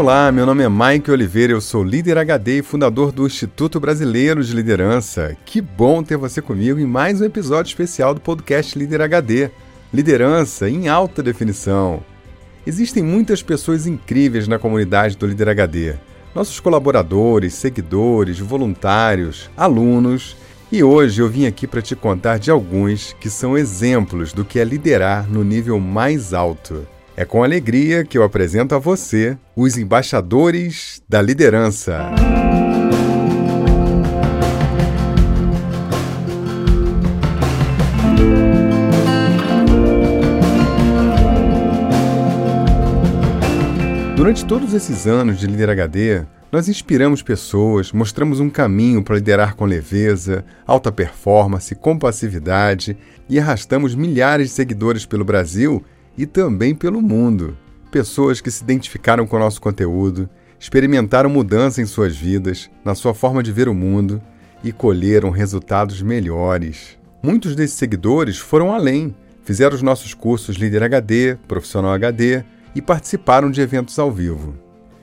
Olá, meu nome é Mike Oliveira, eu sou líder HD e fundador do Instituto Brasileiro de Liderança. Que bom ter você comigo em mais um episódio especial do podcast Líder HD. Liderança em alta definição. Existem muitas pessoas incríveis na comunidade do Líder HD. Nossos colaboradores, seguidores, voluntários, alunos. E hoje eu vim aqui para te contar de alguns que são exemplos do que é liderar no nível mais alto. É com alegria que eu apresento a você os embaixadores da liderança. Durante todos esses anos de Líder HD, nós inspiramos pessoas, mostramos um caminho para liderar com leveza, alta performance, compassividade e arrastamos milhares de seguidores pelo Brasil e também pelo mundo. Pessoas que se identificaram com o nosso conteúdo, experimentaram mudança em suas vidas, na sua forma de ver o mundo e colheram resultados melhores. Muitos desses seguidores foram além, fizeram os nossos cursos Líder HD, Profissional HD e participaram de eventos ao vivo.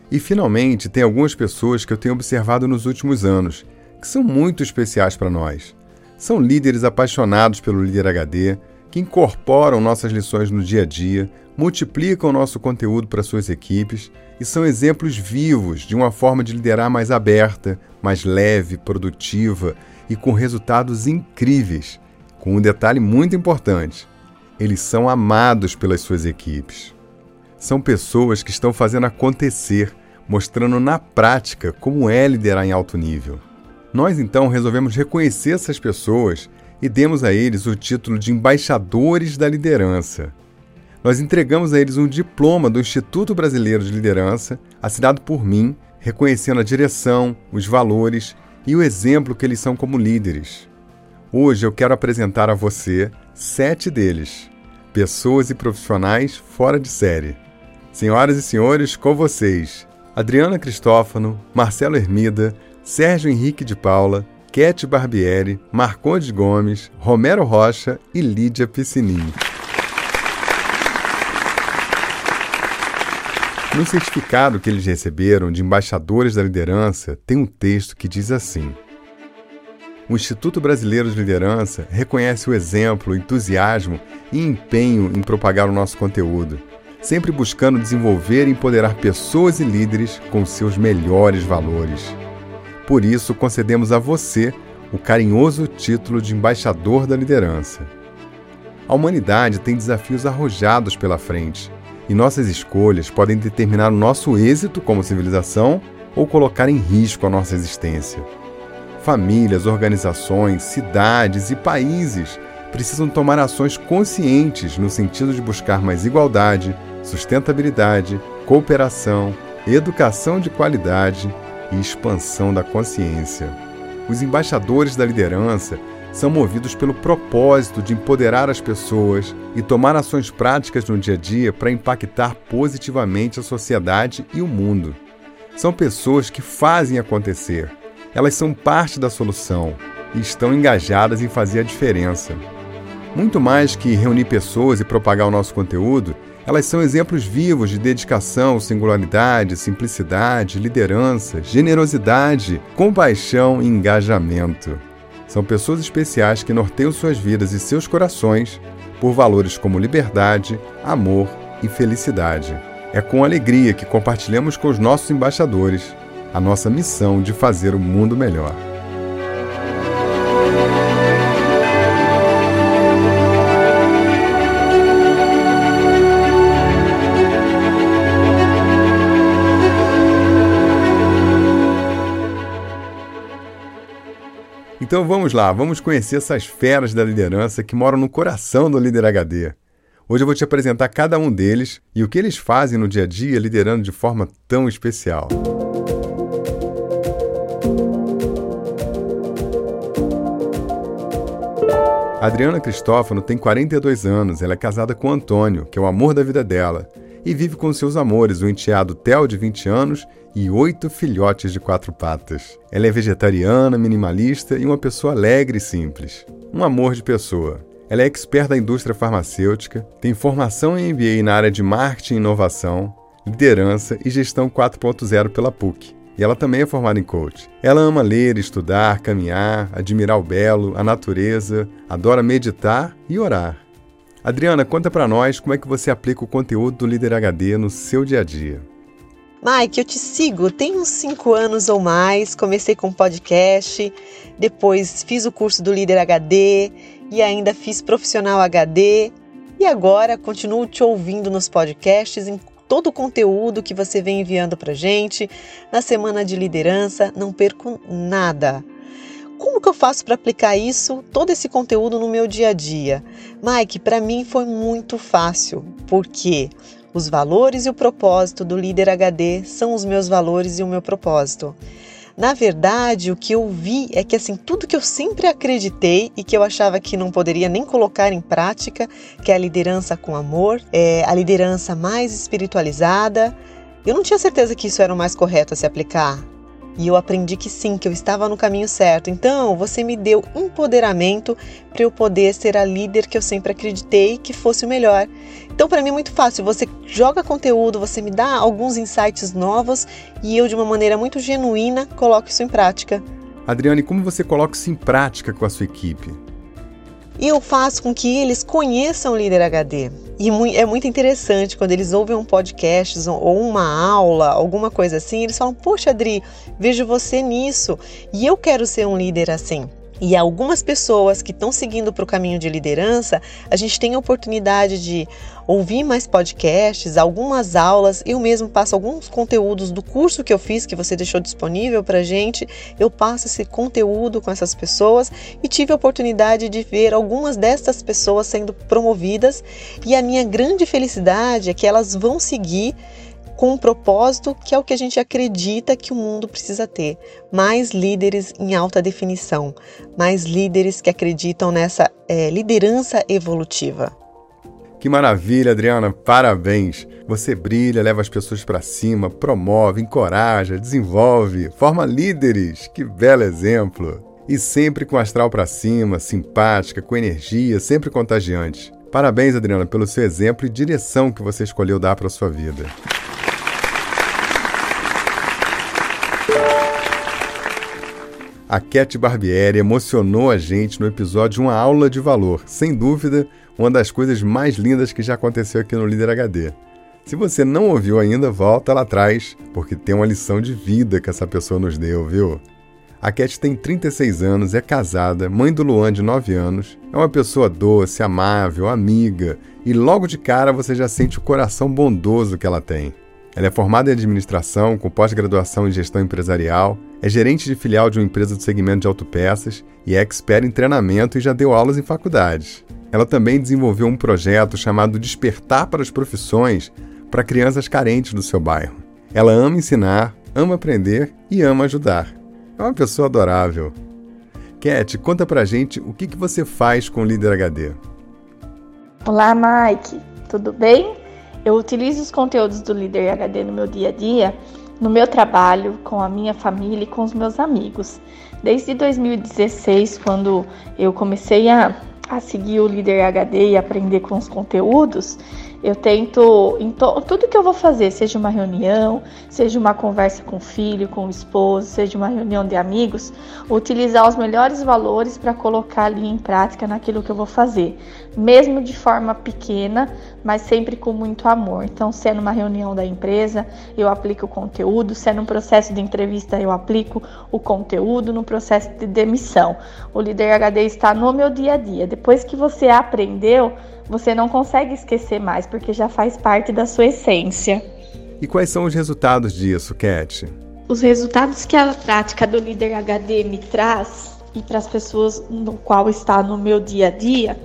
E finalmente, tem algumas pessoas que eu tenho observado nos últimos anos, que são muito especiais para nós. São líderes apaixonados pelo Líder HD, que incorporam nossas lições no dia a dia, multiplicam nosso conteúdo para suas equipes e são exemplos vivos de uma forma de liderar mais aberta, mais leve, produtiva e com resultados incríveis. Com um detalhe muito importante: eles são amados pelas suas equipes. São pessoas que estão fazendo acontecer, mostrando na prática como é liderar em alto nível. Nós então resolvemos reconhecer essas pessoas e demos a eles o título de embaixadores da liderança. Nós entregamos a eles um diploma do Instituto Brasileiro de Liderança, assinado por mim, reconhecendo a direção, os valores e o exemplo que eles são como líderes. Hoje eu quero apresentar a você sete deles, pessoas e profissionais fora de série. Senhoras e senhores, com vocês, Adriana Cristófano, Marcelo Hermida, Sérgio Henrique de Paula, Cat Barbieri, Marcondes Gomes, Romero Rocha e Lídia Piscinini. No certificado que eles receberam de embaixadores da liderança, tem um texto que diz assim: O Instituto Brasileiro de Liderança reconhece o exemplo, entusiasmo e empenho em propagar o nosso conteúdo, sempre buscando desenvolver e empoderar pessoas e líderes com seus melhores valores. Por isso, concedemos a você o carinhoso título de embaixador da liderança. A humanidade tem desafios arrojados pela frente, e nossas escolhas podem determinar o nosso êxito como civilização ou colocar em risco a nossa existência. Famílias, organizações, cidades e países precisam tomar ações conscientes no sentido de buscar mais igualdade, sustentabilidade, cooperação, educação de qualidade e expansão da consciência. Os embaixadores da liderança são movidos pelo propósito de empoderar as pessoas e tomar ações práticas no dia a dia para impactar positivamente a sociedade e o mundo. São pessoas que fazem acontecer. Elas são parte da solução e estão engajadas em fazer a diferença. Muito mais que reunir pessoas e propagar o nosso conteúdo, elas são exemplos vivos de dedicação, singularidade, simplicidade, liderança, generosidade, compaixão e engajamento. São pessoas especiais que norteiam suas vidas e seus corações por valores como liberdade, amor e felicidade. É com alegria que compartilhamos com os nossos embaixadores a nossa missão de fazer o mundo melhor. Então vamos lá, vamos conhecer essas feras da liderança que moram no coração do Líder HD. Hoje eu vou te apresentar cada um deles e o que eles fazem no dia a dia liderando de forma tão especial. Adriana Cristófano tem 42 anos, ela é casada com Antônio, que é o amor da vida dela, e vive com seus amores, o enteado Theo, de 20 anos, e oito filhotes de quatro patas. Ela é vegetariana, minimalista e uma pessoa alegre e simples. Um amor de pessoa. Ela é expert da indústria farmacêutica, tem formação em MBA na área de marketing e inovação, Liderança e Gestão 4.0 pela PUC. E ela também é formada em coach. Ela ama ler, estudar, caminhar, admirar o belo, a natureza, adora meditar e orar. Adriana, conta para nós como é que você aplica o conteúdo do Líder HD no seu dia a dia. Mike, eu te sigo tem uns cinco anos ou mais. Comecei com podcast, depois fiz o curso do Líder HD e ainda fiz Profissional HD. E agora continuo te ouvindo nos podcasts em todo o conteúdo que você vem enviando para gente na semana de liderança. Não perco nada. Como que eu faço para aplicar isso, todo esse conteúdo no meu dia a dia? Mike, para mim foi muito fácil, porque os valores e o propósito do líder HD são os meus valores e o meu propósito. Na verdade, o que eu vi é que assim, tudo que eu sempre acreditei e que eu achava que não poderia nem colocar em prática, que é a liderança com amor, é a liderança mais espiritualizada, eu não tinha certeza que isso era o mais correto a se aplicar. E eu aprendi que sim, que eu estava no caminho certo. Então, você me deu empoderamento para eu poder ser a líder que eu sempre acreditei que fosse o melhor. Então, para mim é muito fácil. Você joga conteúdo, você me dá alguns insights novos e eu, de uma maneira muito genuína, coloco isso em prática. Adriane, como você coloca isso em prática com a sua equipe? E eu faço com que eles conheçam o Líder HD. E é muito interessante quando eles ouvem um podcast ou uma aula, alguma coisa assim, eles falam: Poxa, Adri, vejo você nisso e eu quero ser um líder assim. E algumas pessoas que estão seguindo para o caminho de liderança, a gente tem a oportunidade de ouvir mais podcasts, algumas aulas. Eu mesmo passo alguns conteúdos do curso que eu fiz, que você deixou disponível para gente. Eu passo esse conteúdo com essas pessoas e tive a oportunidade de ver algumas dessas pessoas sendo promovidas. E a minha grande felicidade é que elas vão seguir com um propósito que é o que a gente acredita que o mundo precisa ter: mais líderes em alta definição, mais líderes que acreditam nessa é, liderança evolutiva. Que maravilha, Adriana! Parabéns! Você brilha, leva as pessoas para cima, promove, encoraja, desenvolve, forma líderes. Que belo exemplo! E sempre com astral para cima, simpática, com energia, sempre contagiante. Parabéns, Adriana, pelo seu exemplo e direção que você escolheu dar para sua vida. A Cat Barbieri emocionou a gente no episódio Uma Aula de Valor. Sem dúvida, uma das coisas mais lindas que já aconteceu aqui no Líder HD. Se você não ouviu ainda, volta lá atrás, porque tem uma lição de vida que essa pessoa nos deu, viu? A Cat tem 36 anos, é casada, mãe do Luan de 9 anos, é uma pessoa doce, amável, amiga, e logo de cara você já sente o coração bondoso que ela tem. Ela é formada em administração, com pós-graduação em gestão empresarial, é gerente de filial de uma empresa do segmento de autopeças e é expert em treinamento e já deu aulas em faculdades. Ela também desenvolveu um projeto chamado Despertar para as Profissões para crianças carentes do seu bairro. Ela ama ensinar, ama aprender e ama ajudar. É uma pessoa adorável. Cat, conta pra gente o que, que você faz com o Líder HD. Olá, Mike. Tudo bem? Eu utilizo os conteúdos do Líder HD no meu dia a dia, no meu trabalho, com a minha família e com os meus amigos. Desde 2016, quando eu comecei a, a seguir o Líder HD e aprender com os conteúdos, eu tento, em to, tudo que eu vou fazer, seja uma reunião, seja uma conversa com o filho, com o esposo, seja uma reunião de amigos, utilizar os melhores valores para colocar ali em prática naquilo que eu vou fazer, mesmo de forma pequena, mas sempre com muito amor. Então, se é numa reunião da empresa, eu aplico o conteúdo, se é num processo de entrevista, eu aplico o conteúdo, no processo de demissão. O líder HD está no meu dia a dia. Depois que você aprendeu, você não consegue esquecer mais, porque já faz parte da sua essência. E quais são os resultados disso, Cat? Os resultados que a prática do líder HD me traz e para as pessoas no qual está no meu dia a dia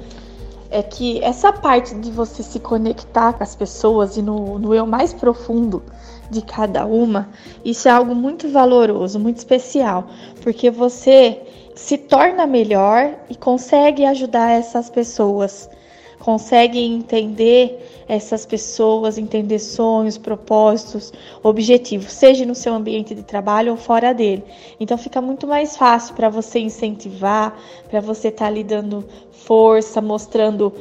é que essa parte de você se conectar com as pessoas e no, no eu mais profundo de cada uma, isso é algo muito valoroso, muito especial, porque você se torna melhor e consegue ajudar essas pessoas conseguem entender essas pessoas, entender sonhos, propósitos, objetivos, seja no seu ambiente de trabalho ou fora dele. Então fica muito mais fácil para você incentivar, para você estar tá ali dando força, mostrando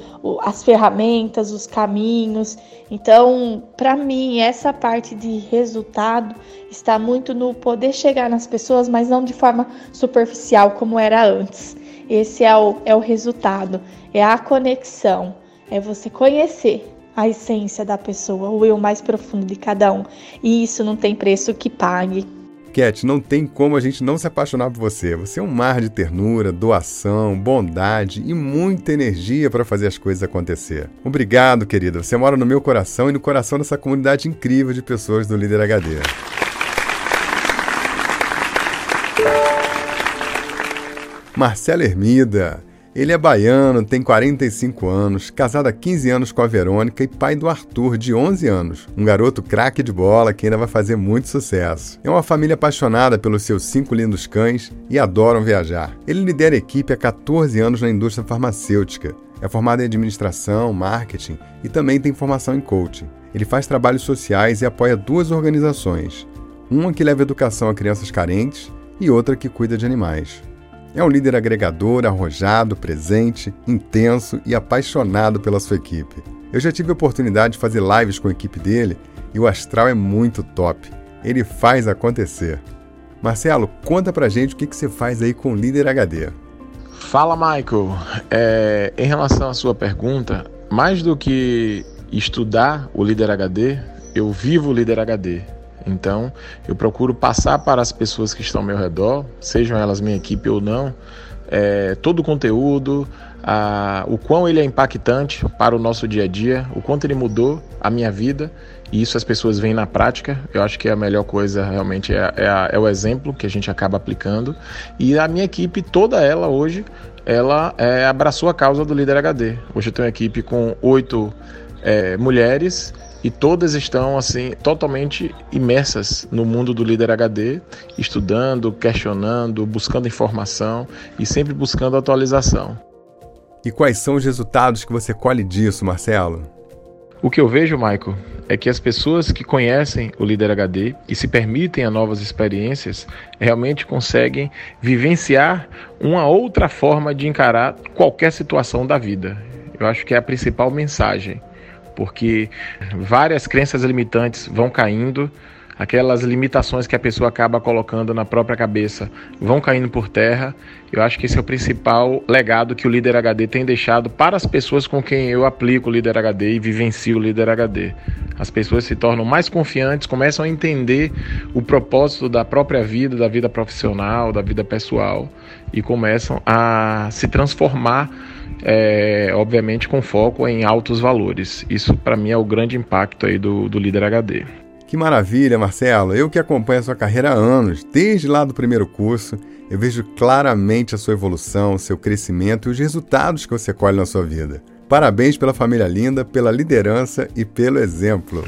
as ferramentas, os caminhos. Então, para mim, essa parte de resultado está muito no poder chegar nas pessoas, mas não de forma superficial como era antes. Esse é o, é o resultado, é a conexão, é você conhecer a essência da pessoa, o eu mais profundo de cada um. E isso não tem preço que pague. Cat, não tem como a gente não se apaixonar por você. Você é um mar de ternura, doação, bondade e muita energia para fazer as coisas acontecer. Obrigado, querida. Você mora no meu coração e no coração dessa comunidade incrível de pessoas do Líder HD. Marcelo Hermida. Ele é baiano, tem 45 anos, casado há 15 anos com a Verônica e pai do Arthur, de 11 anos, um garoto craque de bola que ainda vai fazer muito sucesso. É uma família apaixonada pelos seus cinco lindos cães e adoram viajar. Ele lidera a equipe há 14 anos na indústria farmacêutica. É formado em administração, marketing e também tem formação em coaching. Ele faz trabalhos sociais e apoia duas organizações: uma que leva educação a crianças carentes e outra que cuida de animais. É um líder agregador, arrojado, presente, intenso e apaixonado pela sua equipe. Eu já tive a oportunidade de fazer lives com a equipe dele e o astral é muito top. Ele faz acontecer. Marcelo, conta pra gente o que, que você faz aí com o Líder HD. Fala, Michael. É, em relação à sua pergunta, mais do que estudar o Líder HD, eu vivo o Líder HD. Então, eu procuro passar para as pessoas que estão ao meu redor, sejam elas minha equipe ou não, é, todo o conteúdo, a, o quão ele é impactante para o nosso dia a dia, o quanto ele mudou a minha vida, e isso as pessoas veem na prática. Eu acho que a melhor coisa realmente é, é, é o exemplo que a gente acaba aplicando. E a minha equipe, toda ela hoje, ela é, abraçou a causa do Líder HD. Hoje eu tenho uma equipe com oito é, mulheres e todas estão assim totalmente imersas no mundo do líder HD, estudando, questionando, buscando informação e sempre buscando atualização. E quais são os resultados que você colhe disso, Marcelo? O que eu vejo, Michael, é que as pessoas que conhecem o líder HD e se permitem a novas experiências realmente conseguem vivenciar uma outra forma de encarar qualquer situação da vida. Eu acho que é a principal mensagem porque várias crenças limitantes vão caindo, aquelas limitações que a pessoa acaba colocando na própria cabeça vão caindo por terra. Eu acho que esse é o principal legado que o Líder HD tem deixado para as pessoas com quem eu aplico o Líder HD e vivencio o Líder HD. As pessoas se tornam mais confiantes, começam a entender o propósito da própria vida, da vida profissional, da vida pessoal e começam a se transformar é, obviamente com foco em altos valores. Isso para mim é o grande impacto aí do, do líder HD. Que maravilha, Marcelo! Eu que acompanho a sua carreira há anos, desde lá do primeiro curso, eu vejo claramente a sua evolução, seu crescimento e os resultados que você colhe na sua vida. Parabéns pela família linda, pela liderança e pelo exemplo.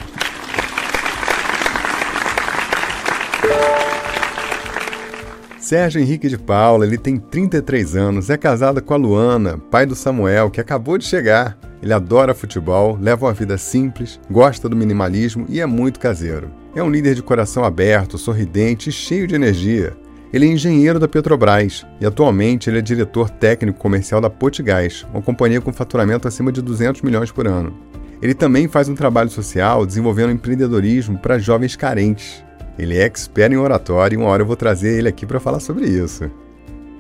Sérgio Henrique de Paula, ele tem 33 anos, é casado com a Luana, pai do Samuel, que acabou de chegar. Ele adora futebol, leva uma vida simples, gosta do minimalismo e é muito caseiro. É um líder de coração aberto, sorridente e cheio de energia. Ele é engenheiro da Petrobras e atualmente ele é diretor técnico comercial da Potigás, uma companhia com faturamento acima de 200 milhões por ano. Ele também faz um trabalho social desenvolvendo empreendedorismo para jovens carentes. Ele é expert em oratório e uma hora eu vou trazer ele aqui para falar sobre isso.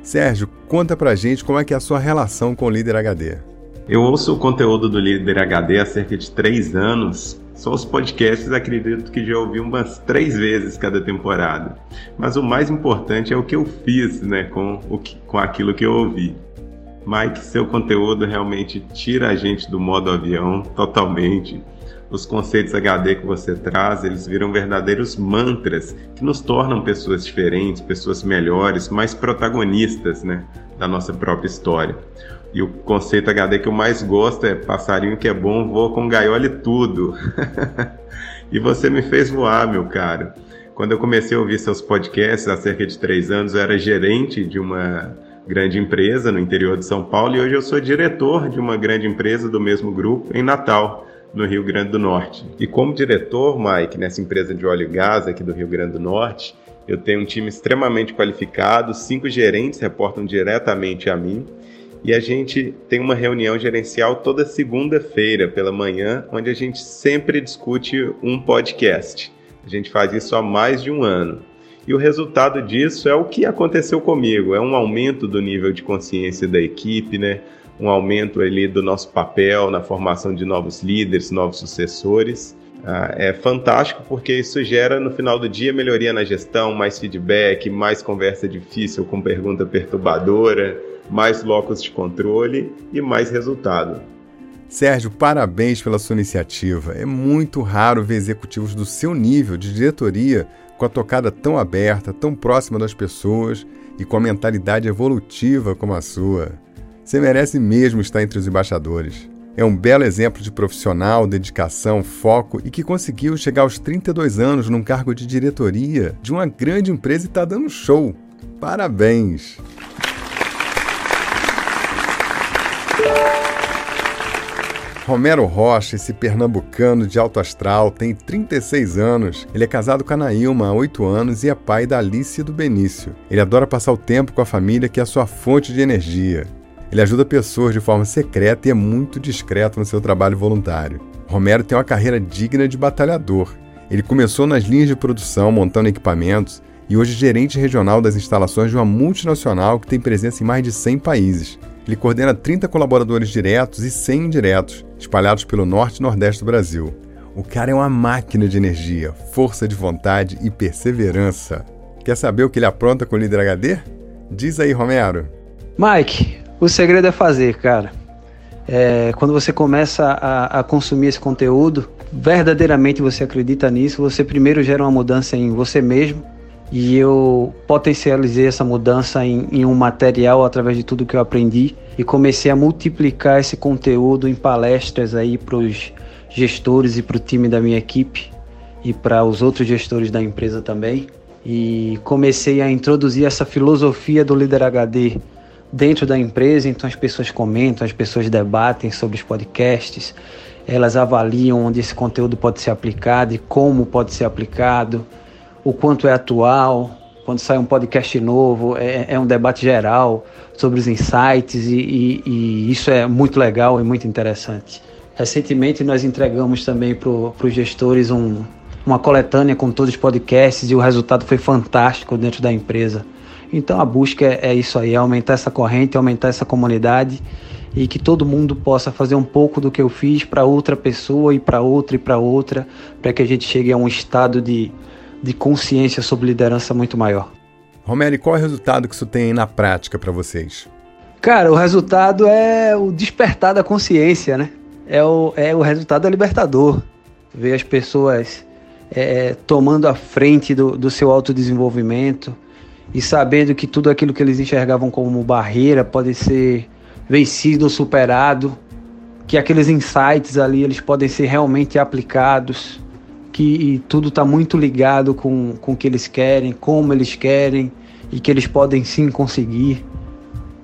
Sérgio, conta pra gente como é que é a sua relação com o Líder HD. Eu ouço o conteúdo do Líder HD há cerca de três anos. Só os podcasts acredito que já ouvi umas três vezes cada temporada. Mas o mais importante é o que eu fiz né, com, o que, com aquilo que eu ouvi. Mike, seu conteúdo realmente tira a gente do modo avião totalmente os conceitos HD que você traz, eles viram verdadeiros mantras que nos tornam pessoas diferentes, pessoas melhores, mais protagonistas né, da nossa própria história. E o conceito HD que eu mais gosto é passarinho que é bom, voa com gaiola e tudo. e você me fez voar, meu caro. Quando eu comecei a ouvir seus podcasts há cerca de três anos, eu era gerente de uma grande empresa no interior de São Paulo e hoje eu sou diretor de uma grande empresa do mesmo grupo em Natal, no Rio Grande do Norte. E como diretor, Mike, nessa empresa de óleo e gás aqui do Rio Grande do Norte, eu tenho um time extremamente qualificado, cinco gerentes reportam diretamente a mim. E a gente tem uma reunião gerencial toda segunda-feira pela manhã, onde a gente sempre discute um podcast. A gente faz isso há mais de um ano. E o resultado disso é o que aconteceu comigo, é um aumento do nível de consciência da equipe, né? Um aumento ali do nosso papel na formação de novos líderes, novos sucessores. Ah, é fantástico porque isso gera no final do dia melhoria na gestão, mais feedback, mais conversa difícil com pergunta perturbadora, mais locos de controle e mais resultado. Sérgio, parabéns pela sua iniciativa. É muito raro ver executivos do seu nível de diretoria com a tocada tão aberta, tão próxima das pessoas e com a mentalidade evolutiva como a sua. Você merece mesmo estar entre os embaixadores. É um belo exemplo de profissional, dedicação, foco e que conseguiu chegar aos 32 anos num cargo de diretoria de uma grande empresa e está dando show. Parabéns! Romero Rocha, esse pernambucano de alto astral, tem 36 anos. Ele é casado com a Nailma há 8 anos e é pai da Alice e do Benício. Ele adora passar o tempo com a família, que é a sua fonte de energia. Ele ajuda pessoas de forma secreta e é muito discreto no seu trabalho voluntário. Romero tem uma carreira digna de batalhador. Ele começou nas linhas de produção, montando equipamentos, e hoje é gerente regional das instalações de uma multinacional que tem presença em mais de 100 países. Ele coordena 30 colaboradores diretos e 100 indiretos, espalhados pelo norte e nordeste do Brasil. O cara é uma máquina de energia, força de vontade e perseverança. Quer saber o que ele apronta com o líder HD? Diz aí, Romero. Mike, o segredo é fazer, cara. É, quando você começa a, a, consumir esse conteúdo, verdadeiramente você acredita nisso, você primeiro gera uma mudança em você mesmo. E eu potencializei essa mudança em, em um material através de tudo que eu aprendi e comecei a multiplicar esse conteúdo em palestras aí para os gestores e para o time da minha equipe e para os outros gestores da empresa também. E comecei a introduzir essa filosofia do Líder HD dentro da empresa, então as pessoas comentam, as pessoas debatem sobre os podcasts, elas avaliam onde esse conteúdo pode ser aplicado e como pode ser aplicado, o quanto é atual. Quando sai um podcast novo, é, é um debate geral sobre os insights e, e, e, isso é muito legal e muito interessante. Recentemente nós entregamos também para os gestores um, uma coletânea com todos os podcasts e o resultado foi fantástico dentro da empresa. Então a busca é, é isso aí, é aumentar essa corrente, aumentar essa comunidade e que todo mundo possa fazer um pouco do que eu fiz para outra pessoa e para outra e para outra, para que a gente chegue a um estado de, de consciência sobre liderança muito maior. Romero, qual é o resultado que isso tem aí na prática para vocês? Cara, o resultado é o despertar da consciência, né? É o, é o resultado libertador. Ver as pessoas é, tomando a frente do, do seu autodesenvolvimento, e sabendo que tudo aquilo que eles enxergavam como barreira pode ser vencido ou superado, que aqueles insights ali eles podem ser realmente aplicados, que tudo está muito ligado com, com o que eles querem, como eles querem e que eles podem sim conseguir,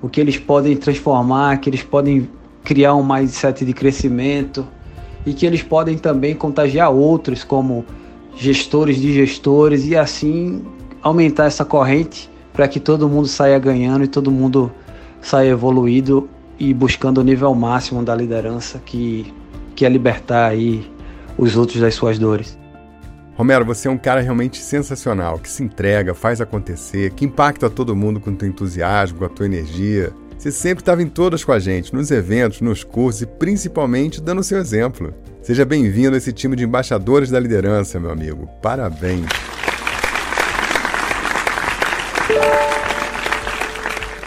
o que eles podem transformar, que eles podem criar um mindset de crescimento e que eles podem também contagiar outros como gestores de gestores e assim aumentar essa corrente para que todo mundo saia ganhando e todo mundo saia evoluído e buscando o nível máximo da liderança que, que é libertar aí os outros das suas dores. Romero, você é um cara realmente sensacional, que se entrega, faz acontecer, que impacta todo mundo com o teu entusiasmo, com a tua energia. Você sempre estava em todas com a gente, nos eventos, nos cursos e principalmente dando o seu exemplo. Seja bem-vindo a esse time de embaixadores da liderança, meu amigo. Parabéns!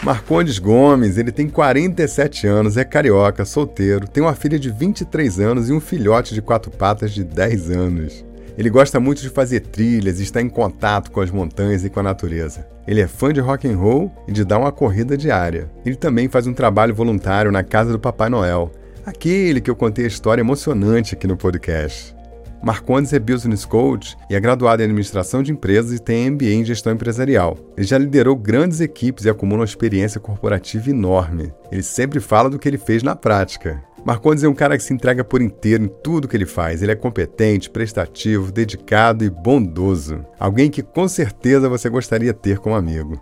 Marcondes Gomes, ele tem 47 anos, é carioca, solteiro, tem uma filha de 23 anos e um filhote de quatro patas de 10 anos. Ele gosta muito de fazer trilhas e está em contato com as montanhas e com a natureza. Ele é fã de rock and roll e de dar uma corrida diária. Ele também faz um trabalho voluntário na casa do Papai Noel, aquele que eu contei a história emocionante aqui no podcast. Marcondes é Business Coach e é graduado em Administração de Empresas e tem MBA em Gestão Empresarial. Ele já liderou grandes equipes e acumula uma experiência corporativa enorme. Ele sempre fala do que ele fez na prática. Marcondes é um cara que se entrega por inteiro em tudo que ele faz. Ele é competente, prestativo, dedicado e bondoso. Alguém que com certeza você gostaria de ter como amigo.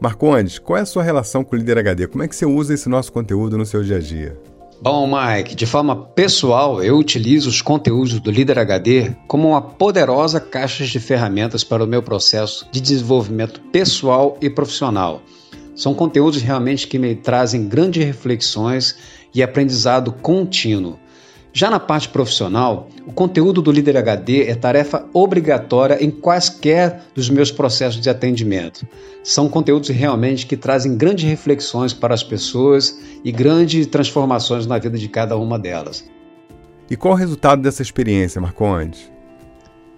Marcondes, qual é a sua relação com o Líder HD? Como é que você usa esse nosso conteúdo no seu dia a dia? Bom, Mike, de forma pessoal, eu utilizo os conteúdos do Líder HD como uma poderosa caixa de ferramentas para o meu processo de desenvolvimento pessoal e profissional. São conteúdos realmente que me trazem grandes reflexões e aprendizado contínuo. Já na parte profissional, o conteúdo do Líder HD é tarefa obrigatória em quaisquer dos meus processos de atendimento. São conteúdos realmente que trazem grandes reflexões para as pessoas e grandes transformações na vida de cada uma delas. E qual o resultado dessa experiência, Marcondes?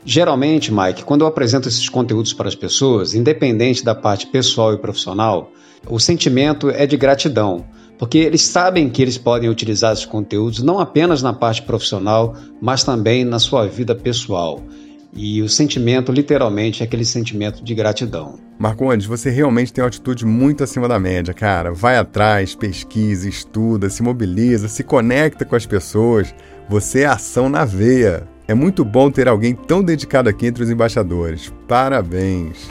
Geralmente, Mike, quando eu apresento esses conteúdos para as pessoas, independente da parte pessoal e profissional, o sentimento é de gratidão porque eles sabem que eles podem utilizar esses conteúdos não apenas na parte profissional, mas também na sua vida pessoal. E o sentimento, literalmente, é aquele sentimento de gratidão. Marcondes, você realmente tem uma atitude muito acima da média, cara. Vai atrás, pesquisa, estuda, se mobiliza, se conecta com as pessoas. Você é ação na veia. É muito bom ter alguém tão dedicado aqui entre os embaixadores. Parabéns!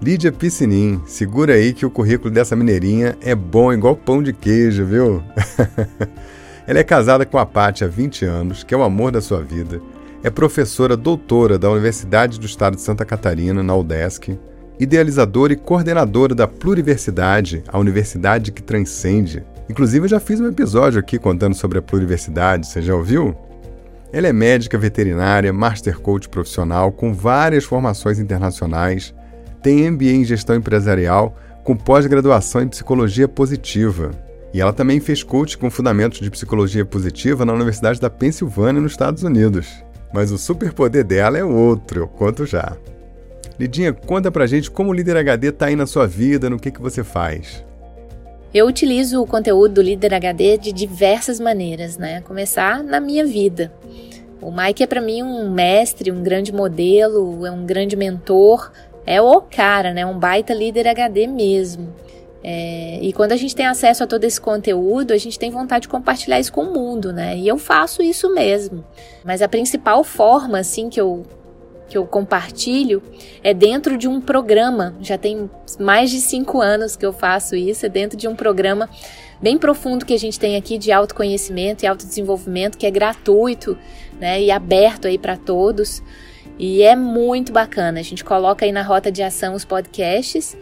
Lídia Piscinin, segura aí que o currículo dessa mineirinha é bom igual pão de queijo, viu? Ela é casada com a Paty há 20 anos, que é o amor da sua vida. É professora doutora da Universidade do Estado de Santa Catarina, na UDESC. Idealizadora e coordenadora da Pluriversidade, a universidade que transcende. Inclusive, eu já fiz um episódio aqui contando sobre a pluriversidade, você já ouviu? Ela é médica veterinária, master coach profissional, com várias formações internacionais, tem MBA em Gestão Empresarial, com pós-graduação em Psicologia Positiva. E ela também fez coach com fundamentos de psicologia positiva na Universidade da Pensilvânia, nos Estados Unidos. Mas o superpoder dela é outro, eu conto já. Lidinha, conta pra gente como o Líder HD tá aí na sua vida, no que, que você faz. Eu utilizo o conteúdo do Líder HD de diversas maneiras, né? Começar na minha vida. O Mike é para mim um mestre, um grande modelo, é um grande mentor, é o cara, né? Um baita líder HD mesmo. É, e quando a gente tem acesso a todo esse conteúdo, a gente tem vontade de compartilhar isso com o mundo, né? E eu faço isso mesmo. Mas a principal forma, assim, que eu, que eu compartilho é dentro de um programa. Já tem mais de cinco anos que eu faço isso, é dentro de um programa bem profundo que a gente tem aqui de autoconhecimento e autodesenvolvimento, que é gratuito, né? E aberto aí para todos. E é muito bacana. A gente coloca aí na rota de ação os podcasts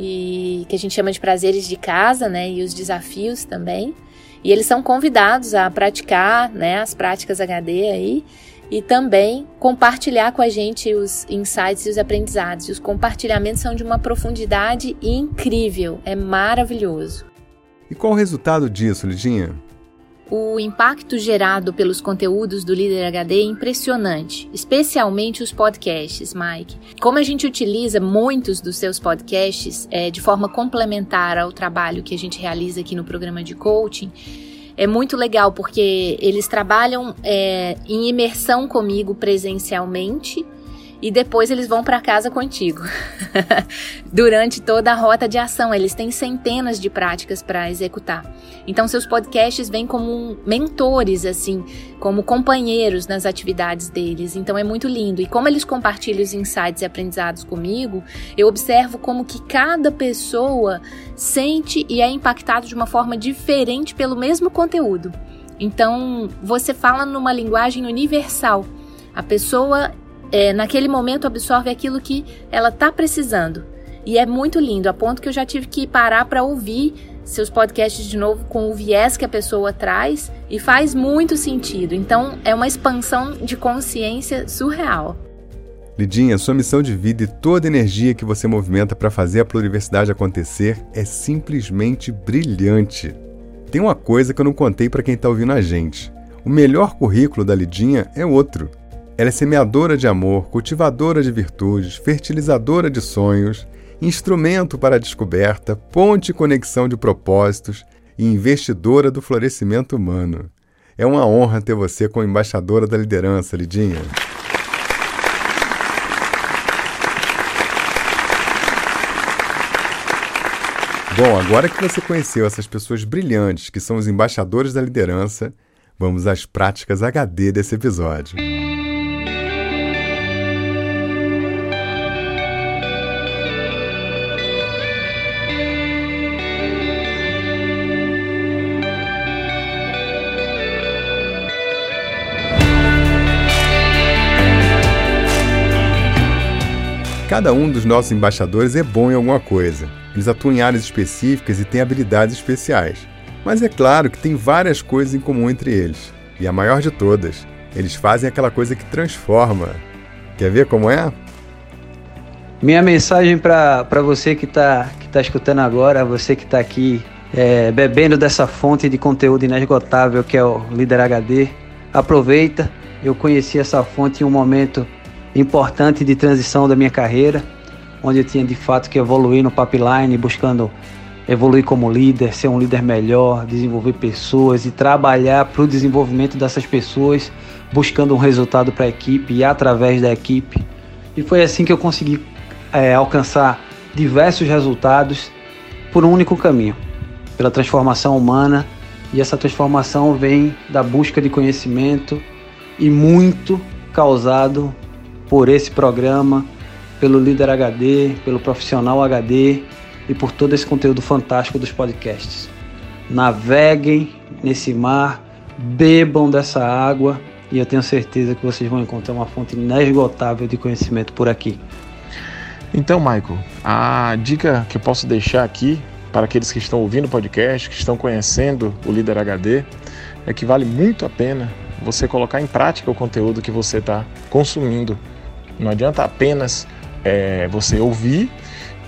e que a gente chama de prazeres de casa, né? E os desafios também. E eles são convidados a praticar, né, as práticas HD aí e também compartilhar com a gente os insights e os aprendizados. E os compartilhamentos são de uma profundidade incrível, é maravilhoso. E qual o resultado disso, Lidinha? O impacto gerado pelos conteúdos do Líder HD é impressionante, especialmente os podcasts, Mike. Como a gente utiliza muitos dos seus podcasts é, de forma complementar ao trabalho que a gente realiza aqui no programa de coaching, é muito legal porque eles trabalham é, em imersão comigo presencialmente e depois eles vão para casa contigo. Durante toda a rota de ação, eles têm centenas de práticas para executar. Então seus podcasts vêm como mentores assim, como companheiros nas atividades deles. Então é muito lindo. E como eles compartilham os insights e aprendizados comigo, eu observo como que cada pessoa sente e é impactado de uma forma diferente pelo mesmo conteúdo. Então, você fala numa linguagem universal. A pessoa é, naquele momento absorve aquilo que ela está precisando. E é muito lindo, a ponto que eu já tive que parar para ouvir seus podcasts de novo com o viés que a pessoa traz e faz muito sentido. Então é uma expansão de consciência surreal. Lidinha, sua missão de vida e toda a energia que você movimenta para fazer a pluriversidade acontecer é simplesmente brilhante. Tem uma coisa que eu não contei para quem está ouvindo a gente. O melhor currículo da Lidinha é outro. Ela é semeadora de amor, cultivadora de virtudes, fertilizadora de sonhos, instrumento para a descoberta, ponte e conexão de propósitos e investidora do florescimento humano. É uma honra ter você como embaixadora da liderança, Lidinha. Bom, agora que você conheceu essas pessoas brilhantes que são os embaixadores da liderança, vamos às práticas HD desse episódio. Cada um dos nossos embaixadores é bom em alguma coisa. Eles atuam em áreas específicas e têm habilidades especiais. Mas é claro que tem várias coisas em comum entre eles. E a maior de todas, eles fazem aquela coisa que transforma. Quer ver como é? Minha mensagem para você que está que tá escutando agora, você que está aqui é, bebendo dessa fonte de conteúdo inesgotável que é o Líder HD, aproveita. Eu conheci essa fonte em um momento importante de transição da minha carreira, onde eu tinha de fato que evoluir no pipeline, buscando evoluir como líder, ser um líder melhor, desenvolver pessoas e trabalhar para o desenvolvimento dessas pessoas, buscando um resultado para a equipe e através da equipe. E foi assim que eu consegui é, alcançar diversos resultados por um único caminho, pela transformação humana. E essa transformação vem da busca de conhecimento e muito causado por esse programa, pelo Líder HD, pelo Profissional HD e por todo esse conteúdo fantástico dos podcasts. Naveguem nesse mar, bebam dessa água e eu tenho certeza que vocês vão encontrar uma fonte inesgotável de conhecimento por aqui. Então, Michael, a dica que eu posso deixar aqui para aqueles que estão ouvindo o podcast, que estão conhecendo o Líder HD, é que vale muito a pena você colocar em prática o conteúdo que você está consumindo não adianta apenas é, você ouvir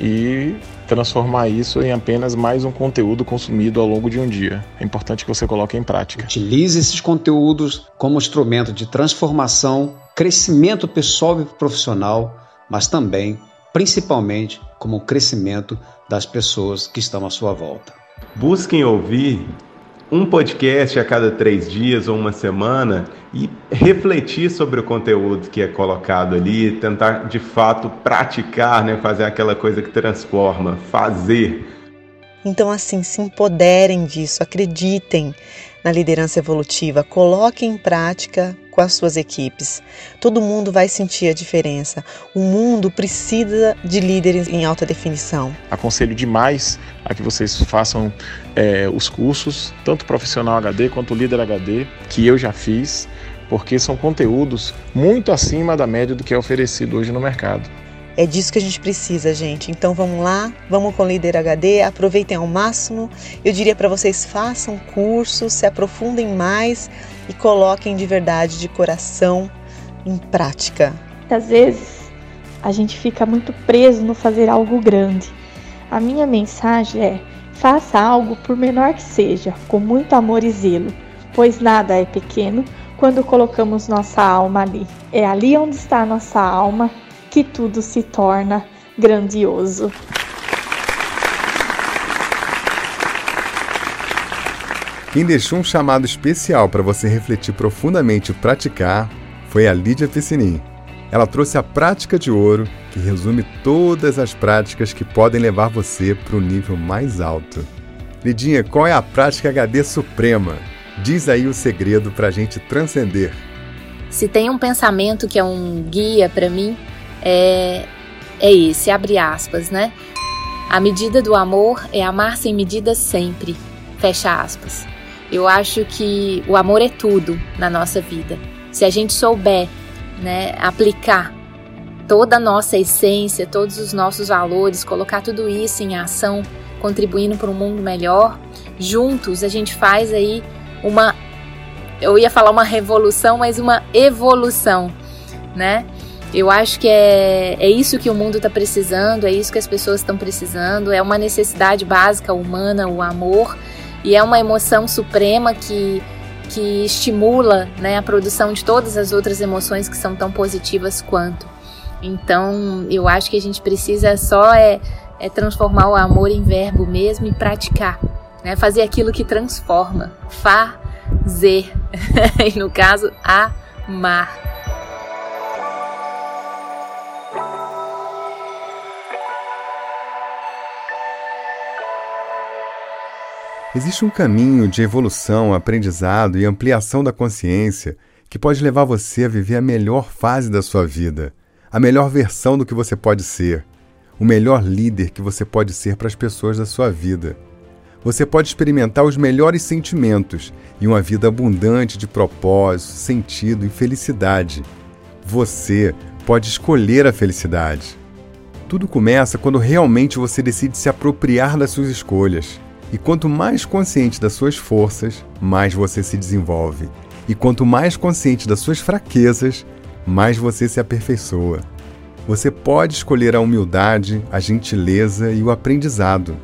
e transformar isso em apenas mais um conteúdo consumido ao longo de um dia. É importante que você coloque em prática. Utilize esses conteúdos como instrumento de transformação, crescimento pessoal e profissional, mas também, principalmente, como crescimento das pessoas que estão à sua volta. Busquem ouvir um podcast a cada três dias ou uma semana e refletir sobre o conteúdo que é colocado ali, tentar de fato praticar, né, fazer aquela coisa que transforma, fazer. Então, assim, se empoderem disso, acreditem na liderança evolutiva, coloquem em prática com as suas equipes. Todo mundo vai sentir a diferença. O mundo precisa de líderes em alta definição. Aconselho demais a que vocês façam é, os cursos, tanto profissional HD quanto líder HD, que eu já fiz, porque são conteúdos muito acima da média do que é oferecido hoje no mercado. É disso que a gente precisa, gente. Então vamos lá, vamos com o Líder HD, aproveitem ao máximo. Eu diria para vocês: façam cursos, se aprofundem mais e coloquem de verdade, de coração, em prática. Às vezes a gente fica muito preso no fazer algo grande. A minha mensagem é: faça algo, por menor que seja, com muito amor e zelo, pois nada é pequeno quando colocamos nossa alma ali. É ali onde está nossa alma que tudo se torna grandioso. Quem deixou um chamado especial para você refletir profundamente e praticar foi a Lídia Piscinin. Ela trouxe a prática de ouro, que resume todas as práticas que podem levar você para o nível mais alto. Lidinha, qual é a prática HD suprema? Diz aí o segredo para a gente transcender. Se tem um pensamento que é um guia para mim, é, é esse, abre aspas, né? A medida do amor é amar sem medida sempre, fecha aspas. Eu acho que o amor é tudo na nossa vida. Se a gente souber né, aplicar toda a nossa essência, todos os nossos valores, colocar tudo isso em ação, contribuindo para um mundo melhor, juntos a gente faz aí uma eu ia falar uma revolução, mas uma evolução, né? Eu acho que é, é isso que o mundo está precisando, é isso que as pessoas estão precisando, é uma necessidade básica humana, o amor, e é uma emoção suprema que, que estimula né, a produção de todas as outras emoções que são tão positivas quanto. Então, eu acho que a gente precisa só é, é transformar o amor em verbo mesmo e praticar né? Fazer aquilo que transforma, fazer, e no caso, amar. Existe um caminho de evolução, aprendizado e ampliação da consciência que pode levar você a viver a melhor fase da sua vida, a melhor versão do que você pode ser, o melhor líder que você pode ser para as pessoas da sua vida. Você pode experimentar os melhores sentimentos e uma vida abundante de propósito, sentido e felicidade. Você pode escolher a felicidade. Tudo começa quando realmente você decide se apropriar das suas escolhas. E quanto mais consciente das suas forças, mais você se desenvolve. E quanto mais consciente das suas fraquezas, mais você se aperfeiçoa. Você pode escolher a humildade, a gentileza e o aprendizado.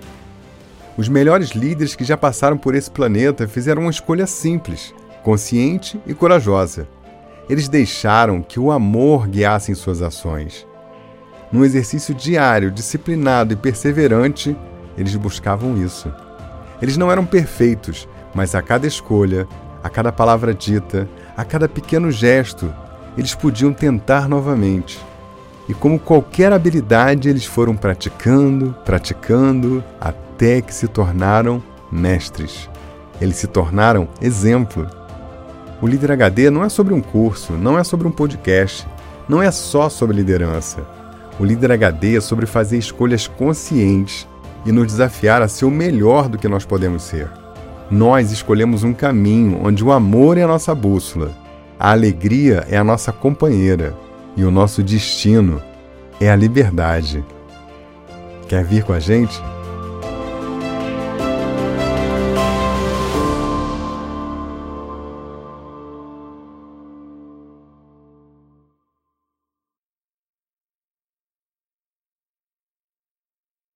Os melhores líderes que já passaram por esse planeta fizeram uma escolha simples, consciente e corajosa. Eles deixaram que o amor guiasse suas ações. Num exercício diário, disciplinado e perseverante, eles buscavam isso. Eles não eram perfeitos, mas a cada escolha, a cada palavra dita, a cada pequeno gesto, eles podiam tentar novamente. E como qualquer habilidade, eles foram praticando, praticando, até que se tornaram mestres. Eles se tornaram exemplo. O Líder HD não é sobre um curso, não é sobre um podcast, não é só sobre liderança. O Líder HD é sobre fazer escolhas conscientes e nos desafiar a ser o melhor do que nós podemos ser. Nós escolhemos um caminho onde o amor é a nossa bússola, a alegria é a nossa companheira e o nosso destino é a liberdade. Quer vir com a gente?